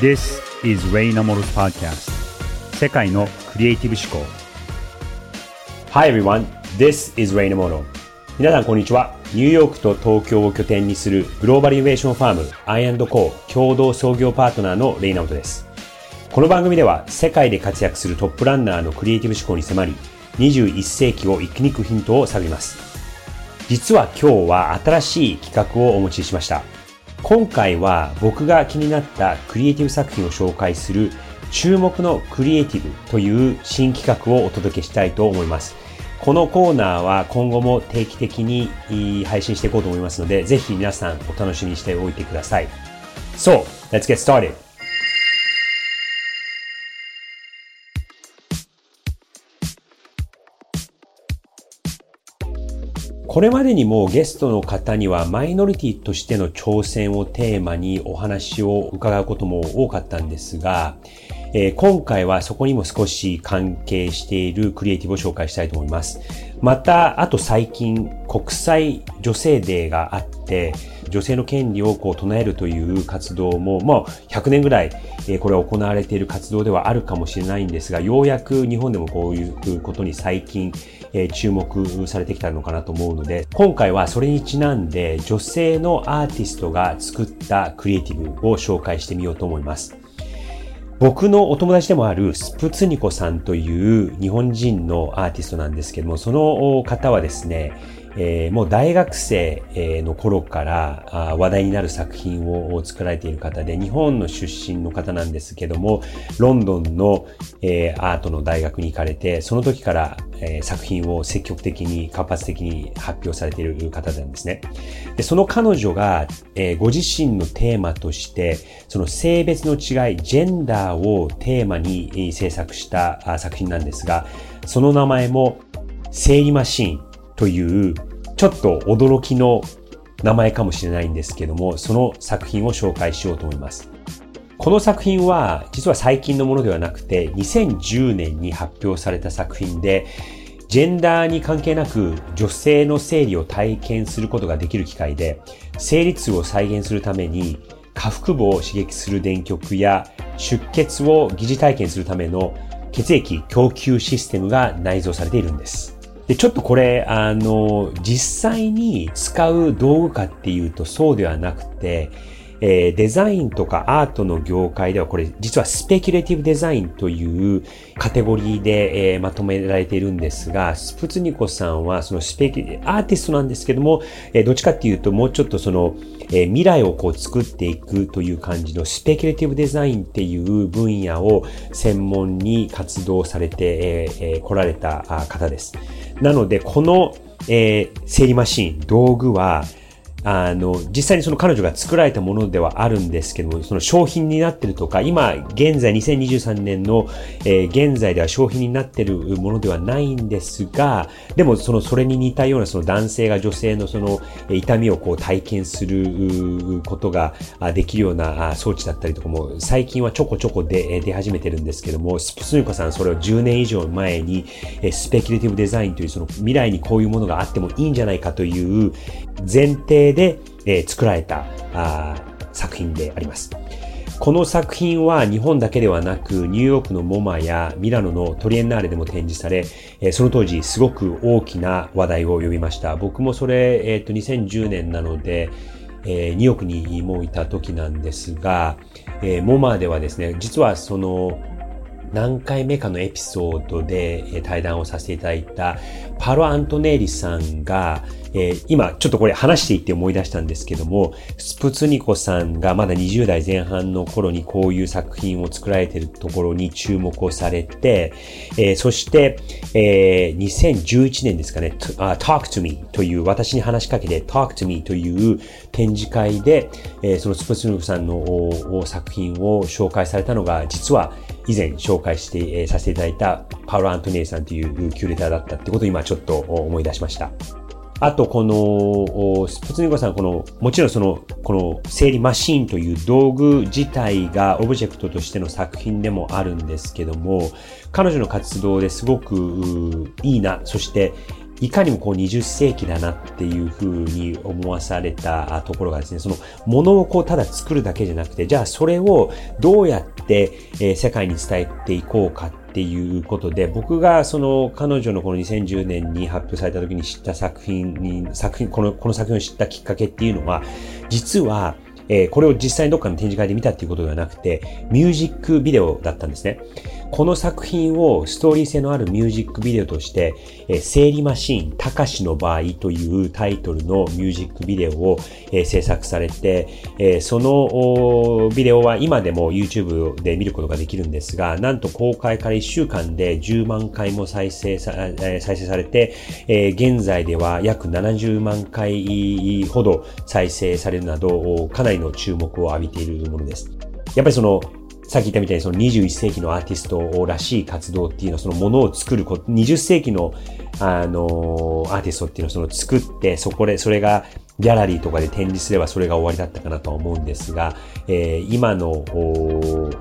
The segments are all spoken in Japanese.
This is Ray Namoro's podcast. 世界のクリエイティブ思考。Hi everyone, this is Ray Namoro. 皆さんこんにちは。ニューヨークと東京を拠点にするグローバルイノベーションファーム I&Co 共同創業パートナーのレイナモトです。この番組では世界で活躍するトップランナーのクリエイティブ思考に迫り21世紀を生き抜くヒントを探ります。実は今日は新しい企画をお持ちしました。今回は僕が気になったクリエイティブ作品を紹介する注目のクリエイティブという新企画をお届けしたいと思います。このコーナーは今後も定期的に配信していこうと思いますので、ぜひ皆さんお楽しみにしておいてください。So, let's get started! これまでにもゲストの方にはマイノリティとしての挑戦をテーマにお話を伺うことも多かったんですが、えー、今回はそこにも少し関係しているクリエイティブを紹介したいと思います。また、あと最近国際女性デーがあって、女性の権利をこう唱えるという活動も、まあ、100年ぐらい、えこれは行われている活動ではあるかもしれないんですが、ようやく日本でもこういうことに最近、え注目されてきたのかなと思うので、今回はそれにちなんで女性のアーティストが作ったクリエイティブを紹介してみようと思います。僕のお友達でもあるスプツニコさんという日本人のアーティストなんですけども、その方はですね、えー、もう大学生の頃から話題になる作品を作られている方で、日本の出身の方なんですけども、ロンドンの、えー、アートの大学に行かれて、その時から、えー、作品を積極的に活発的に発表されている方なんですね。でその彼女が、えー、ご自身のテーマとして、その性別の違い、ジェンダーをテーマに制作した作品なんですが、その名前も、生理マシーンという、ちょっと驚きの名前かもしれないんですけども、その作品を紹介しようと思います。この作品は、実は最近のものではなくて、2010年に発表された作品で、ジェンダーに関係なく女性の生理を体験することができる機会で、生理痛を再現するために、下腹部を刺激する電極や出血を疑似体験するための血液供給システムが内蔵されているんです。で、ちょっとこれ、あの、実際に使う道具かっていうとそうではなくて、えー、デザインとかアートの業界ではこれ実はスペキュレティブデザインというカテゴリーで、えー、まとめられているんですが、スプツニコさんはそのスペキュアーティストなんですけども、えー、どっちかっていうともうちょっとその、え、未来をこう作っていくという感じのスペキュレティブデザインっていう分野を専門に活動されて、えー、来られた方です。なので、この、えー、整理マシン、道具は、あの、実際にその彼女が作られたものではあるんですけども、その商品になってるとか、今、現在2023年の、えー、現在では商品になってるものではないんですが、でもその、それに似たようなその男性が女性のその痛みをこう体験することができるような装置だったりとかも、最近はちょこちょこで出始めてるんですけども、スプスニコさんそれを10年以上前に、スペキュレティブデザインというその未来にこういうものがあってもいいんじゃないかという前提で、え、作られたあ作品であります。この作品は日本だけではなく、ニューヨークのモマやミラノのトリエンナーレでも展示され、その当時すごく大きな話題を呼びました。僕もそれ、えっ、ー、と、2010年なので、えー、ニューヨークにもういた時なんですが、えー、モマではですね、実はその、何回目かのエピソードで対談をさせていただいたパロ・アントネーリさんが、えー、今ちょっとこれ話していって思い出したんですけども、スプツニコさんがまだ20代前半の頃にこういう作品を作られているところに注目をされて、えー、そして、えー、2011年ですかね、uh, Talk to Me という私に話しかけて Talk to Me という展示会で、えー、そのスプツニコさんの作品を紹介されたのが実は以前紹介して、えー、させていただいたパウロ・アントニエさんというキュレーターだったってことを今ちょっと思い出しました。あと、この、スプツニコさん、この、もちろんその、この整理マシーンという道具自体がオブジェクトとしての作品でもあるんですけども、彼女の活動ですごくいいな、そしていかにもこう20世紀だなっていうふうに思わされたところがですね、そのものをこうただ作るだけじゃなくて、じゃあそれをどうやって、え世界に伝えていこうかっっていうことで、僕がその彼女のこの2010年に発表された時に知った作品に、作品、この、この作品を知ったきっかけっていうのは、実は、えー、これを実際にどっかの展示会で見たっていうことではなくて、ミュージックビデオだったんですね。この作品をストーリー性のあるミュージックビデオとして、え、生理マシーン、たかしの場合というタイトルのミュージックビデオを、え、制作されて、え、そのビデオは今でも YouTube で見ることができるんですが、なんと公開から1週間で10万回も再生さ,、え、再生されて、え、現在では約70万回ほど再生されるなど、かなりの注目を浴びているものです。やっぱりそのさっき言ったみたいにその21世紀のアーティストらしい活動っていうのはそのものを作ること、20世紀のあのアーティストっていうのはその作ってそこで、それがギャラリーとかで展示すればそれが終わりだったかなとは思うんですが、えー、今の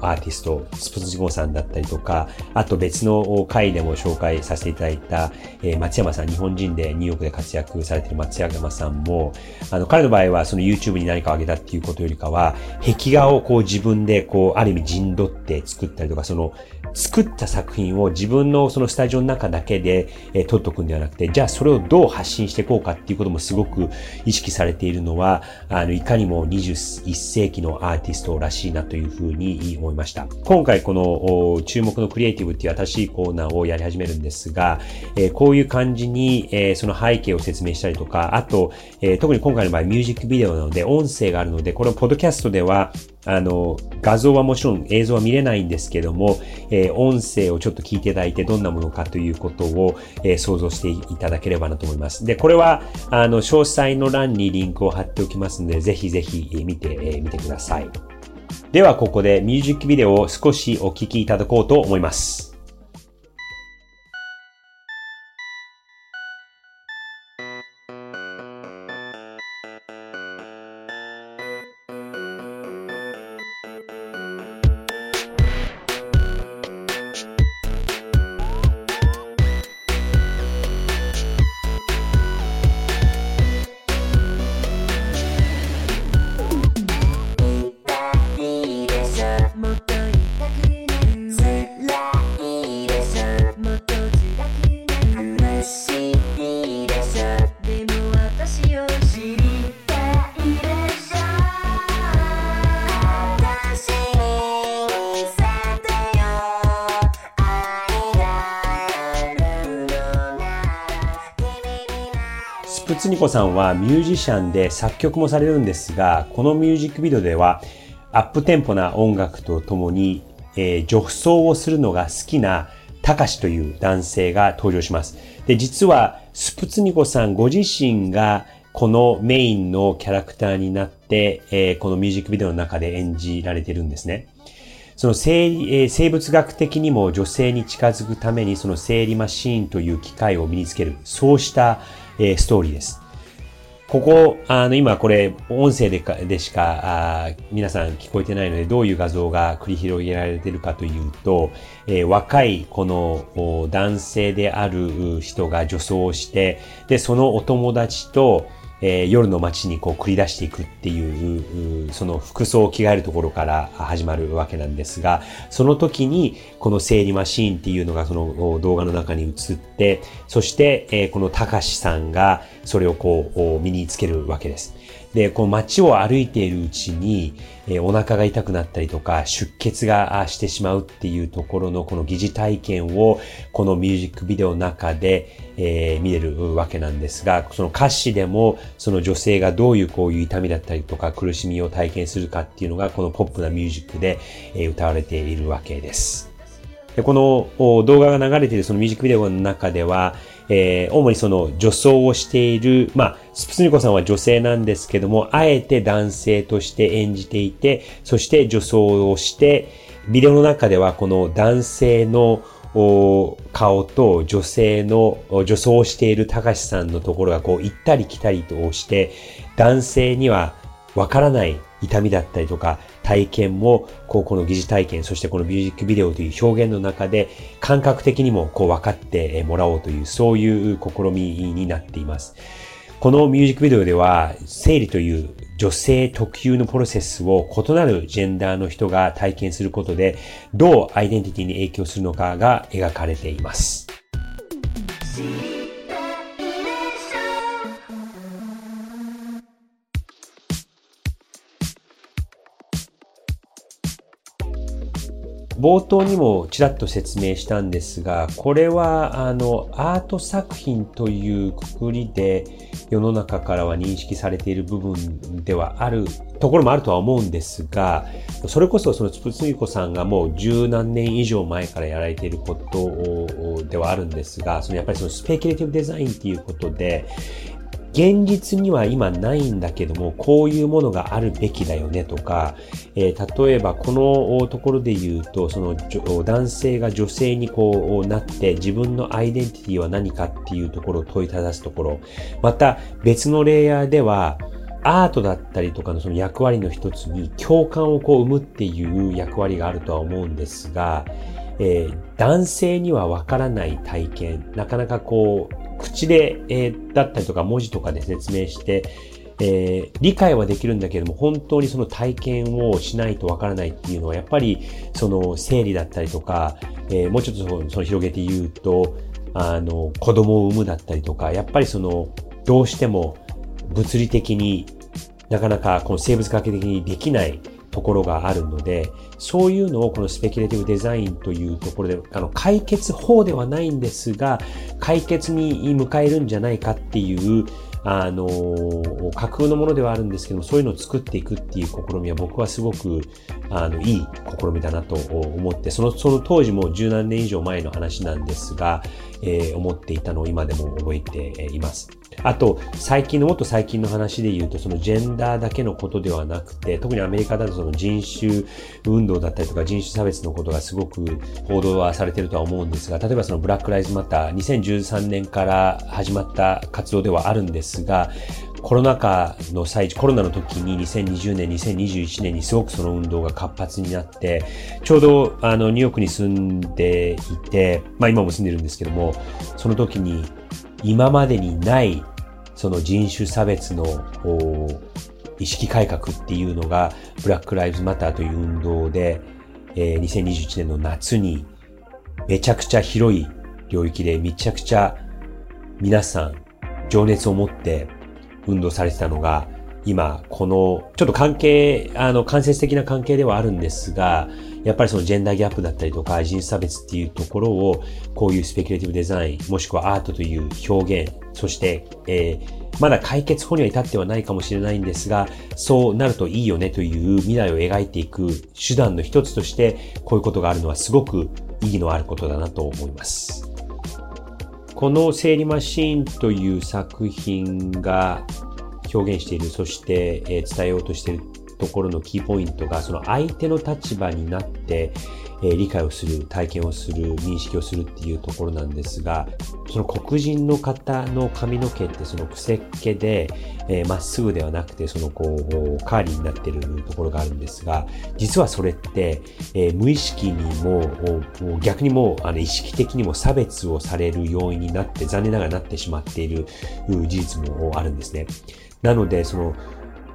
アーティスト、スプツジゴさんだったりとか、あと別の回でも紹介させていただいた、えー、松山さん、日本人でニューヨークで活躍されている松山さんも、あの、彼の場合はその YouTube に何かを上げたっていうことよりかは、壁画をこう自分でこう、ある意味陣取って作ったりとか、その、作った作品を自分のそのスタジオの中だけで、えー、撮っとくんではなくて、じゃあそれをどう発信していこうかっていうこともすごく意識されているのは、あの、いかにも21世紀のアーティストらしいなというふうに思いました。今回この注目のクリエイティブっていう新しいコーナーをやり始めるんですが、えー、こういう感じに、えー、その背景を説明したりとか、あと、えー、特に今回の場合ミュージックビデオなので音声があるので、これをポッドキャストではあの、画像はもちろん映像は見れないんですけども、えー、音声をちょっと聞いていただいてどんなものかということを、えー、想像していただければなと思います。で、これは、あの、詳細の欄にリンクを貼っておきますので、ぜひぜひ見てみ、えー、てください。では、ここでミュージックビデオを少しお聴きいただこうと思います。プツニコさんはミュージシャンで作曲もされるんですが、このミュージックビデオではアップテンポな音楽とともに、えー、女装をするのが好きなたかしという男性が登場します。で、実はスプツニコさんご自身がこのメインのキャラクターになって、えー、このミュージックビデオの中で演じられてるんですね。その生,、えー、生物学的にも女性に近づくためにその生理マシーンという機械を身につける、そうしたえー、ストーリーです。ここ、あの、今これ、音声でかでしかあ、皆さん聞こえてないので、どういう画像が繰り広げられてるかというと、えー、若いこの男性である人が女装して、で、そのお友達と、えー、夜の街にこう繰り出していくっていう、その服装を着替えるところから始まるわけなんですが、その時にこの生理マシーンっていうのがその動画の中に映って、そして、えー、このたかしさんがそれをこう身につけるわけです。で、この街を歩いているうちに、えー、お腹が痛くなったりとか、出血がしてしまうっていうところのこの疑似体験を、このミュージックビデオの中で、えー、見れるわけなんですが、その歌詞でも、その女性がどういうこういう痛みだったりとか苦しみを体験するかっていうのが、このポップなミュージックで、え、歌われているわけです。でこの動画が流れているそのミュージックビデオの中では、えー、主にその女装をしている、まあ、スプスニコさんは女性なんですけども、あえて男性として演じていて、そして女装をして、ビデオの中ではこの男性の顔と女性の女装をしている高橋さんのところがこう行ったり来たりとして、男性にはわからない痛みだったりとか体験も、こう、この疑似体験、そしてこのミュージックビデオという表現の中で、感覚的にもこう分かってもらおうという、そういう試みになっています。このミュージックビデオでは、生理という女性特有のプロセスを異なるジェンダーの人が体験することで、どうアイデンティティに影響するのかが描かれています。冒頭にもちらっと説明したんですが、これはあのアート作品というくくりで世の中からは認識されている部分ではあるところもあるとは思うんですが、それこそそのつぷつみこさんがもう十何年以上前からやられていることではあるんですが、そのやっぱりそのスペキュレティブデザインっていうことで、現実には今ないんだけども、こういうものがあるべきだよねとか、えー、例えばこのところで言うと、その男性が女性にこうなって自分のアイデンティティは何かっていうところを問いただすところ、また別のレイヤーでは、アートだったりとかのその役割の一つに共感をこう生むっていう役割があるとは思うんですが、えー、男性にはわからない体験、なかなかこう、口で、えー、だったりとか文字とかで説明して、えー、理解はできるんだけれども、本当にその体験をしないとわからないっていうのは、やっぱり、その生理だったりとか、えー、もうちょっとその広げて言うと、あの、子供を産むだったりとか、やっぱりその、どうしても物理的になかなかこの生物学的にできないところがあるので、そういうのをこのスペキュレティブデザインというところで、あの、解決法ではないんですが、解決に迎えるんじゃないかっていう、あの、架空のものではあるんですけども、そういうのを作っていくっていう試みは僕はすごく、あの、いい試みだなと思って、その、その当時も十何年以上前の話なんですが、えー、思っていたのを今でも覚えています。あと、最近の、もっと最近の話で言うと、そのジェンダーだけのことではなくて、特にアメリカだとその人種運動だったりとか人種差別のことがすごく報道はされてるとは思うんですが、例えばそのブラックライズマター、2013年から始まった活動ではあるんですが、コロナ禍の際、コロナの時に2020年、2021年にすごくその運動が活発になって、ちょうどあのニューヨークに住んでいて、まあ今も住んでるんですけども、その時に今までにないその人種差別の意識改革っていうのがブラックライブズマターという運動で、えー、2021年の夏にめちゃくちゃ広い領域でめちゃくちゃ皆さん情熱を持って運動されてたのが今、この、ちょっと関係、あの、間接的な関係ではあるんですが、やっぱりそのジェンダーギャップだったりとか、人種差別っていうところを、こういうスペキュレティブデザイン、もしくはアートという表現、そして、えー、まだ解決法には至ってはないかもしれないんですが、そうなるといいよねという未来を描いていく手段の一つとして、こういうことがあるのはすごく意義のあることだなと思います。この生理マシーンという作品が表現している、そして、え伝えようとしているところのキーポイントが、その相手の立場になって、え理解をする、体験をする、認識をするっていうところなんですが、その黒人の方の髪の毛ってその癖っ気で、えー、まっすぐではなくて、そのこう、カーリーになってるところがあるんですが、実はそれって、えー、無意識にも、逆にも、あの、意識的にも差別をされる要因になって、残念ながらなってしまっている事実もあるんですね。なので、その、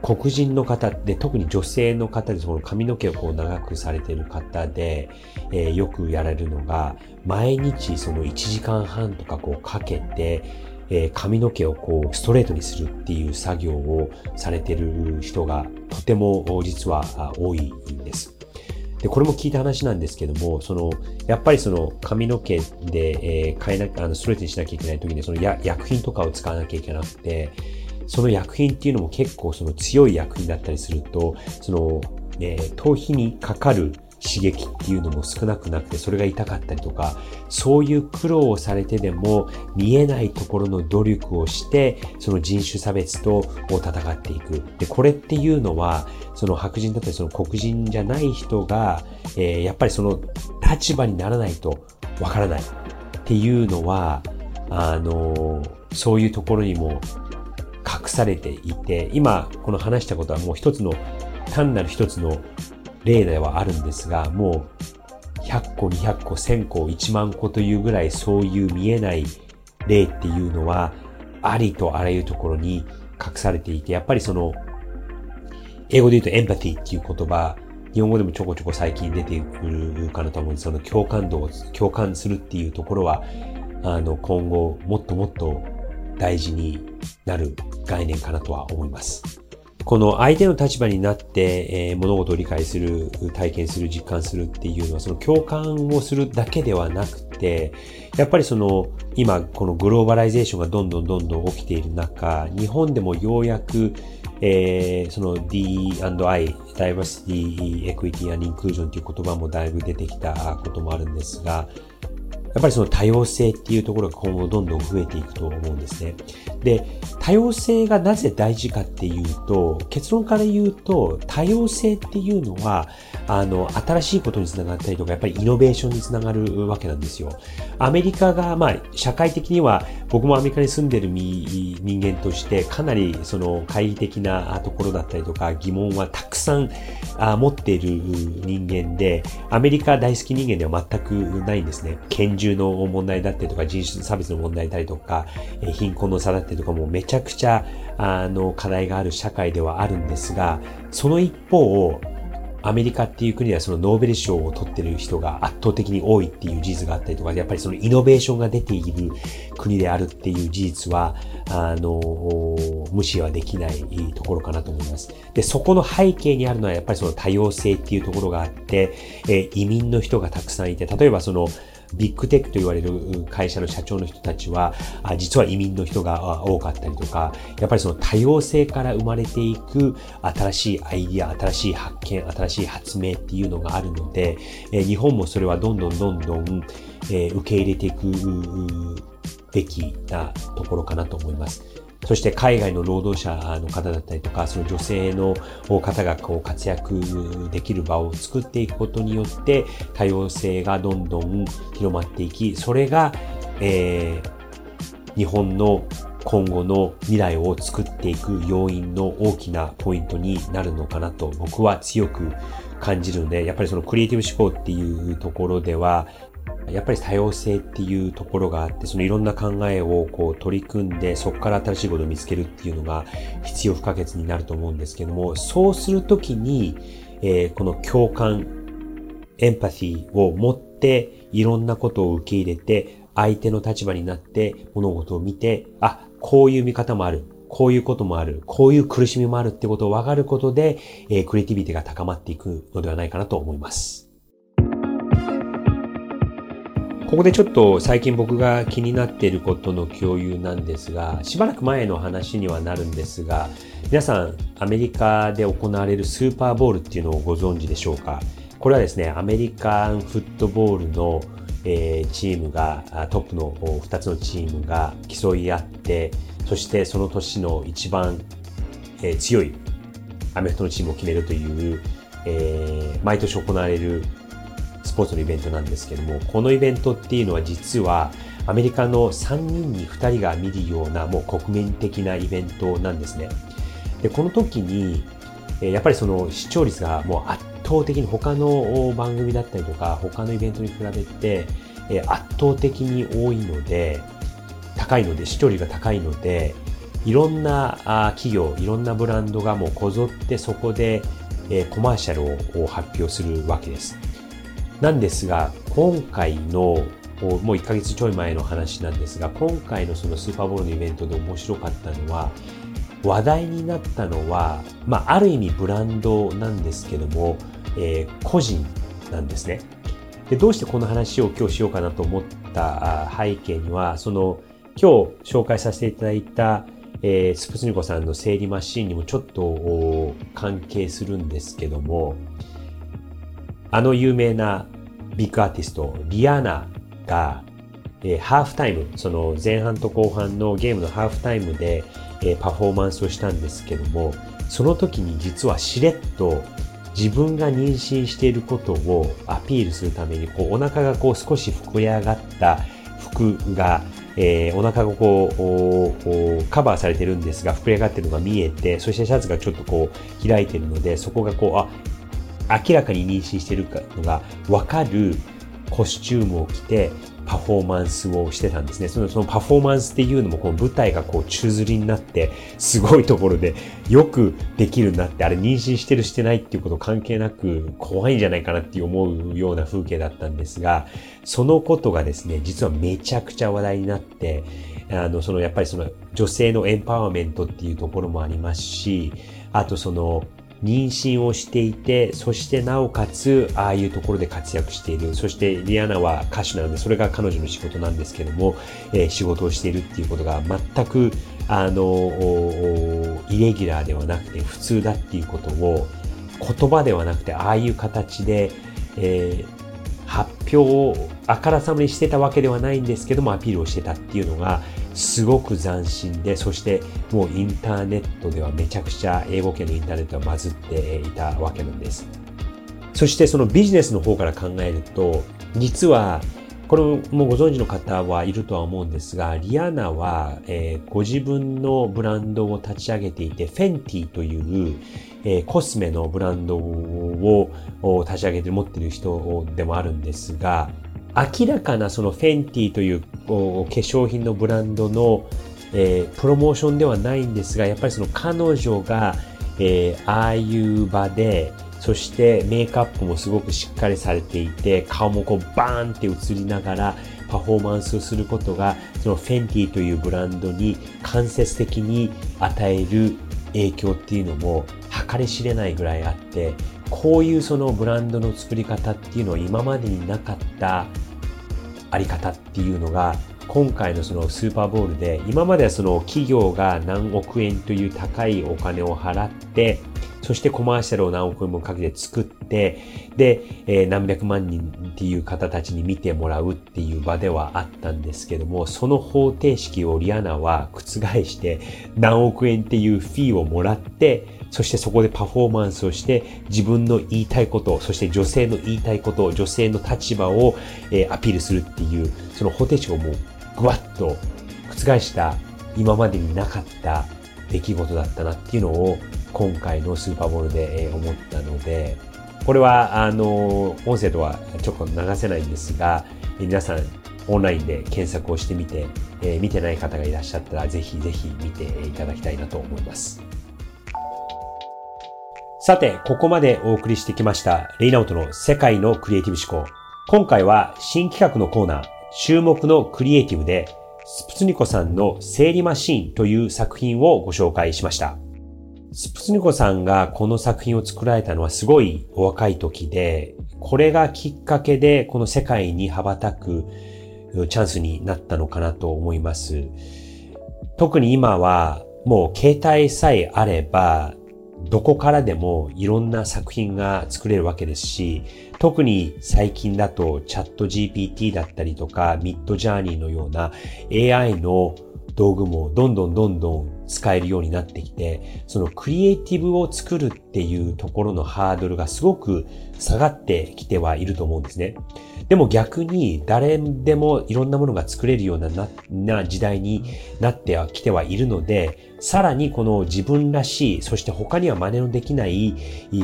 黒人の方で、特に女性の方で、その髪の毛をこう長くされている方で、えー、よくやられるのが、毎日その1時間半とかこうかけて、えー、髪の毛をこうストレートにするっていう作業をされている人がとても実は多いんです。で、これも聞いた話なんですけども、その、やっぱりその髪の毛で、えー、変えな、あの、ストレートにしなきゃいけない時に、その薬品とかを使わなきゃいけなくて、その薬品っていうのも結構その強い薬品だったりすると、その、えー、頭皮にかかる刺激っていうのも少なくなくて、それが痛かったりとか、そういう苦労をされてでも見えないところの努力をして、その人種差別と戦っていく。で、これっていうのは、その白人だったりその黒人じゃない人が、えー、やっぱりその立場にならないとわからないっていうのは、あのー、そういうところにも隠されていて、今この話したことはもう一つの単なる一つの例ではあるんですが、もう100個、200個、1000個、1万個というぐらいそういう見えない例っていうのは、ありとあらゆるところに隠されていて、やっぱりその、英語で言うとエンパティっていう言葉、日本語でもちょこちょこ最近出てくるかなと思うんです。その共感度を、共感するっていうところは、あの、今後もっともっと大事になる概念かなとは思います。この相手の立場になって、え、物事を理解する、体験する、実感するっていうのは、その共感をするだけではなくて、やっぱりその、今、このグローバライゼーションがどんどんどんどん起きている中、日本でもようやく、えー、その D&I、Diversity, Equity and Inclusion という言葉もだいぶ出てきたこともあるんですが、やっぱりその多様性っていうところが今後どんどん増えていくと思うんですね。で、多様性がなぜ大事かっていうと、結論から言うと、多様性っていうのは、あの、新しいことにつながったりとか、やっぱりイノベーションにつながるわけなんですよ。アメリカが、まあ、社会的には、僕もアメリカに住んでる人間として、かなりその懐疑的なところだったりとか、疑問はたくさん持っている人間で、アメリカ大好き人間では全くないんですね。拳銃の問題だったりとか、人種差別の問題だりとか、貧困の差だったりとかもめちゃくちゃ、あの、課題がある社会ではあるんですが、その一方、アメリカっていう国はそのノーベル賞を取ってる人が圧倒的に多いっていう事実があったりとか、やっぱりそのイノベーションが出ている国であるっていう事実は、あの、無視はできないところかなと思います。で、そこの背景にあるのはやっぱりその多様性っていうところがあって、え移民の人がたくさんいて、例えばその、ビッグテックと言われる会社の社長の人たちは、実は移民の人が多かったりとか、やっぱりその多様性から生まれていく新しいアイディア、新しい発見、新しい発明っていうのがあるので、日本もそれはどんどんどんどん受け入れていくべきなところかなと思います。そして海外の労働者の方だったりとか、その女性の方がこう活躍できる場を作っていくことによって、多様性がどんどん広まっていき、それが、えー、日本の今後の未来を作っていく要因の大きなポイントになるのかなと僕は強く感じるので、やっぱりそのクリエイティブ思考っていうところでは、やっぱり多様性っていうところがあって、そのいろんな考えをこう取り組んで、そこから新しいことを見つけるっていうのが必要不可欠になると思うんですけども、そうするときに、えー、この共感、エンパシーを持って、いろんなことを受け入れて、相手の立場になって物事を見て、あ、こういう見方もある。こういうこともある。こういう苦しみもあるってことを分かることで、えー、クリエイティビティが高まっていくのではないかなと思います。ここでちょっと最近僕が気になっていることの共有なんですが、しばらく前の話にはなるんですが、皆さんアメリカで行われるスーパーボールっていうのをご存知でしょうか？これはですね、アメリカンフットボールの、えー、チームが、トップの2つのチームが競い合って、そしてその年の一番、えー、強いアメフトのチームを決めるという、えー、毎年行われるスポーツのイベントなんですけども、このイベントっていうのは実はアメリカの3人に2人が見るようなもう国民的なイベントなんですね。で、この時に、やっぱりその視聴率がもう圧倒的に他の番組だったりとか他のイベントに比べて圧倒的に多いので、高いので、視聴率が高いので、いろんな企業、いろんなブランドがもうこぞってそこでコマーシャルを発表するわけです。なんですが、今回の、もう1ヶ月ちょい前の話なんですが、今回のそのスーパーボールのイベントで面白かったのは、話題になったのは、まあ、ある意味ブランドなんですけども、えー、個人なんですね。で、どうしてこの話を今日しようかなと思った背景には、その、今日紹介させていただいた、えー、スプツニ子さんの生理マシーンにもちょっと関係するんですけども、あの有名なビッグアーティスト、リアナが、えー、ハーフタイム、その前半と後半のゲームのハーフタイムで、えー、パフォーマンスをしたんですけども、その時に実はしれっと自分が妊娠していることをアピールするために、こうお腹がこう少し膨れ上がった服がえー、お腹がこうカバーされてるんですが、膨れ上がってるのが見えて、そしてシャツがちょっとこう開いてるので、そこがこう、あ、明らかに妊娠してるのがわかるコスチュームを着て、パフォーマンスをしてたんですね。そのそのパフォーマンスっていうのも、この舞台がこう宙吊りになって、すごいところでよくできるなって、あれ妊娠してるしてないっていうこと関係なく怖いんじゃないかなって思うような風景だったんですが、そのことがですね、実はめちゃくちゃ話題になって、あの、そのやっぱりその女性のエンパワーメントっていうところもありますし、あとその妊娠をしていて、そしてなおかつ、ああいうところで活躍している。そしてリアナは歌手なので、それが彼女の仕事なんですけども、えー、仕事をしているっていうことが全く、あの、イレギュラーではなくて普通だっていうことを、言葉ではなくて、ああいう形で、えー発表をあからさまにしてたわけではないんですけどもアピールをしてたっていうのがすごく斬新で、そしてもうインターネットではめちゃくちゃ英語圏のインターネットはバズっていたわけなんです。そしてそのビジネスの方から考えると、実はこれもご存知の方はいるとは思うんですが、リアナは、えー、ご自分のブランドを立ち上げていて、フェンティという、えー、コスメのブランドを立ち上げて持っている人でもあるんですが、明らかなそのフェンティという化粧品のブランドの、えー、プロモーションではないんですが、やっぱりその彼女が、えー、ああいう場で、そしてメイクアップもすごくしっかりされていて、顔もこうバーンって映りながらパフォーマンスをすることが、そのフェンティというブランドに間接的に与える影響っていうのも計り知れないぐらいあって、こういうそのブランドの作り方っていうのは今までになかったあり方っていうのが今回のそのスーパーボールで今まではその企業が何億円という高いお金を払ってそしてコマーシャルを何億円もかけて作って、で、えー、何百万人っていう方たちに見てもらうっていう場ではあったんですけども、その方程式をリアナは覆して何億円っていうフィーをもらって、そしてそこでパフォーマンスをして自分の言いたいこと、そして女性の言いたいこと、女性の立場を、えー、アピールするっていう、その方程式をもうぐわっと覆した今までになかった出来事だったなっていうのを今回のスーパーボールでえ思ったので、これはあの音声とはちょっと流せないんですが、皆さんオンラインで検索をしてみて、えー、見てない方がいらっしゃったらぜひぜひ見ていただきたいなと思います。さて、ここまでお送りしてきました、レイナウトの世界のクリエイティブ思考。今回は新企画のコーナー、注目のクリエイティブで、スプツニコさんの整理マシーンという作品をご紹介しました。スプツニコさんがこの作品を作られたのはすごいお若い時で、これがきっかけでこの世界に羽ばたくチャンスになったのかなと思います。特に今はもう携帯さえあればどこからでもいろんな作品が作れるわけですし、特に最近だとチャット GPT だったりとかミッドジャーニーのような AI の道具もどんどんどんどん使えるようになってきて、そのクリエイティブを作るっていうところのハードルがすごく下がってきてはいると思うんですね。でも逆に誰でもいろんなものが作れるようなな時代になってはきてはいるので、さらにこの自分らしい、そして他には真似のできない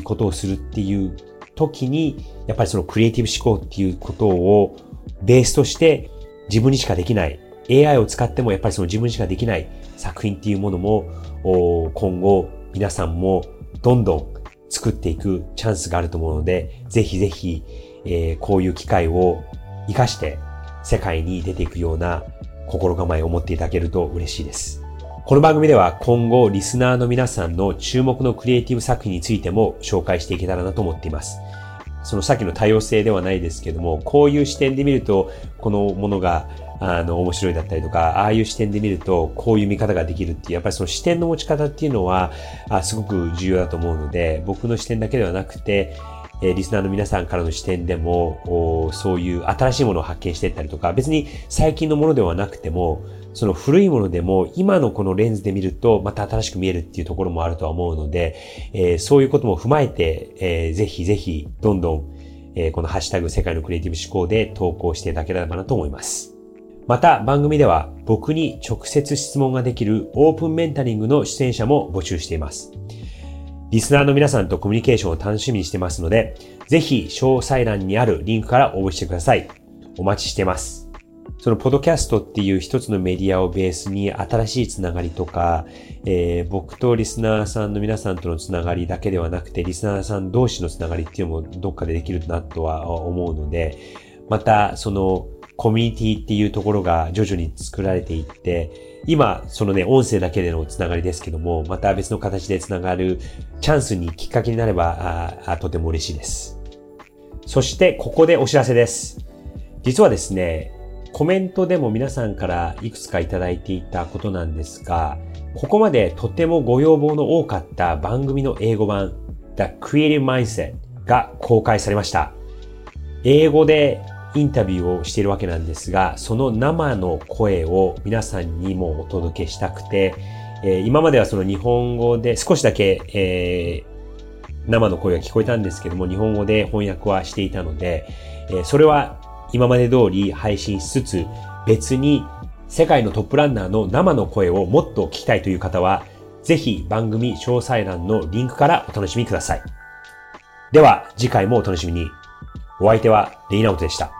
ことをするっていう時に、やっぱりそのクリエイティブ思考っていうことをベースとして自分にしかできない AI を使ってもやっぱりその自分しかできない作品っていうものも今後皆さんもどんどん作っていくチャンスがあると思うので、ぜひぜひえー、こういう機会を活かして世界に出ていくような心構えを持っていただけると嬉しいです。この番組では今後リスナーの皆さんの注目のクリエイティブ作品についても紹介していけたらなと思っています。そのさっきの多様性ではないですけども、こういう視点で見ると、このものが、あの、面白いだったりとか、ああいう視点で見ると、こういう見方ができるっていう、やっぱりその視点の持ち方っていうのは、あすごく重要だと思うので、僕の視点だけではなくて、えリスナーの皆さんからの視点でも、そういう新しいものを発見していったりとか、別に最近のものではなくても、その古いものでも今のこのレンズで見るとまた新しく見えるっていうところもあるとは思うので、えー、そういうことも踏まえて、えー、ぜひぜひどんどん、えー、このハッシュタグ世界のクリエイティブ思考で投稿していただければなと思います。また番組では僕に直接質問ができるオープンメンタリングの出演者も募集しています。リスナーの皆さんとコミュニケーションを楽しみにしてますので、ぜひ詳細欄にあるリンクから応募してください。お待ちしてます。そのポッドキャストっていう一つのメディアをベースに新しいつながりとか、えー、僕とリスナーさんの皆さんとのつながりだけではなくて、リスナーさん同士のつながりっていうのもどっかでできるなとは思うので、またそのコミュニティっていうところが徐々に作られていって、今、そのね、音声だけでのつながりですけども、また別の形でつながるチャンスにきっかけになれば、あとても嬉しいです。そして、ここでお知らせです。実はですね、コメントでも皆さんからいくつかいただいていたことなんですが、ここまでとてもご要望の多かった番組の英語版 The Creative Mindset が公開されました。英語でインタビューをしているわけなんですが、その生の声を皆さんにもお届けしたくて、えー、今まではその日本語で少しだけ、えー、生の声が聞こえたんですけども、日本語で翻訳はしていたので、えー、それは今まで通り配信しつつ、別に世界のトップランナーの生の声をもっと聞きたいという方は、ぜひ番組詳細欄のリンクからお楽しみください。では、次回もお楽しみに。お相手はレイナウトでした。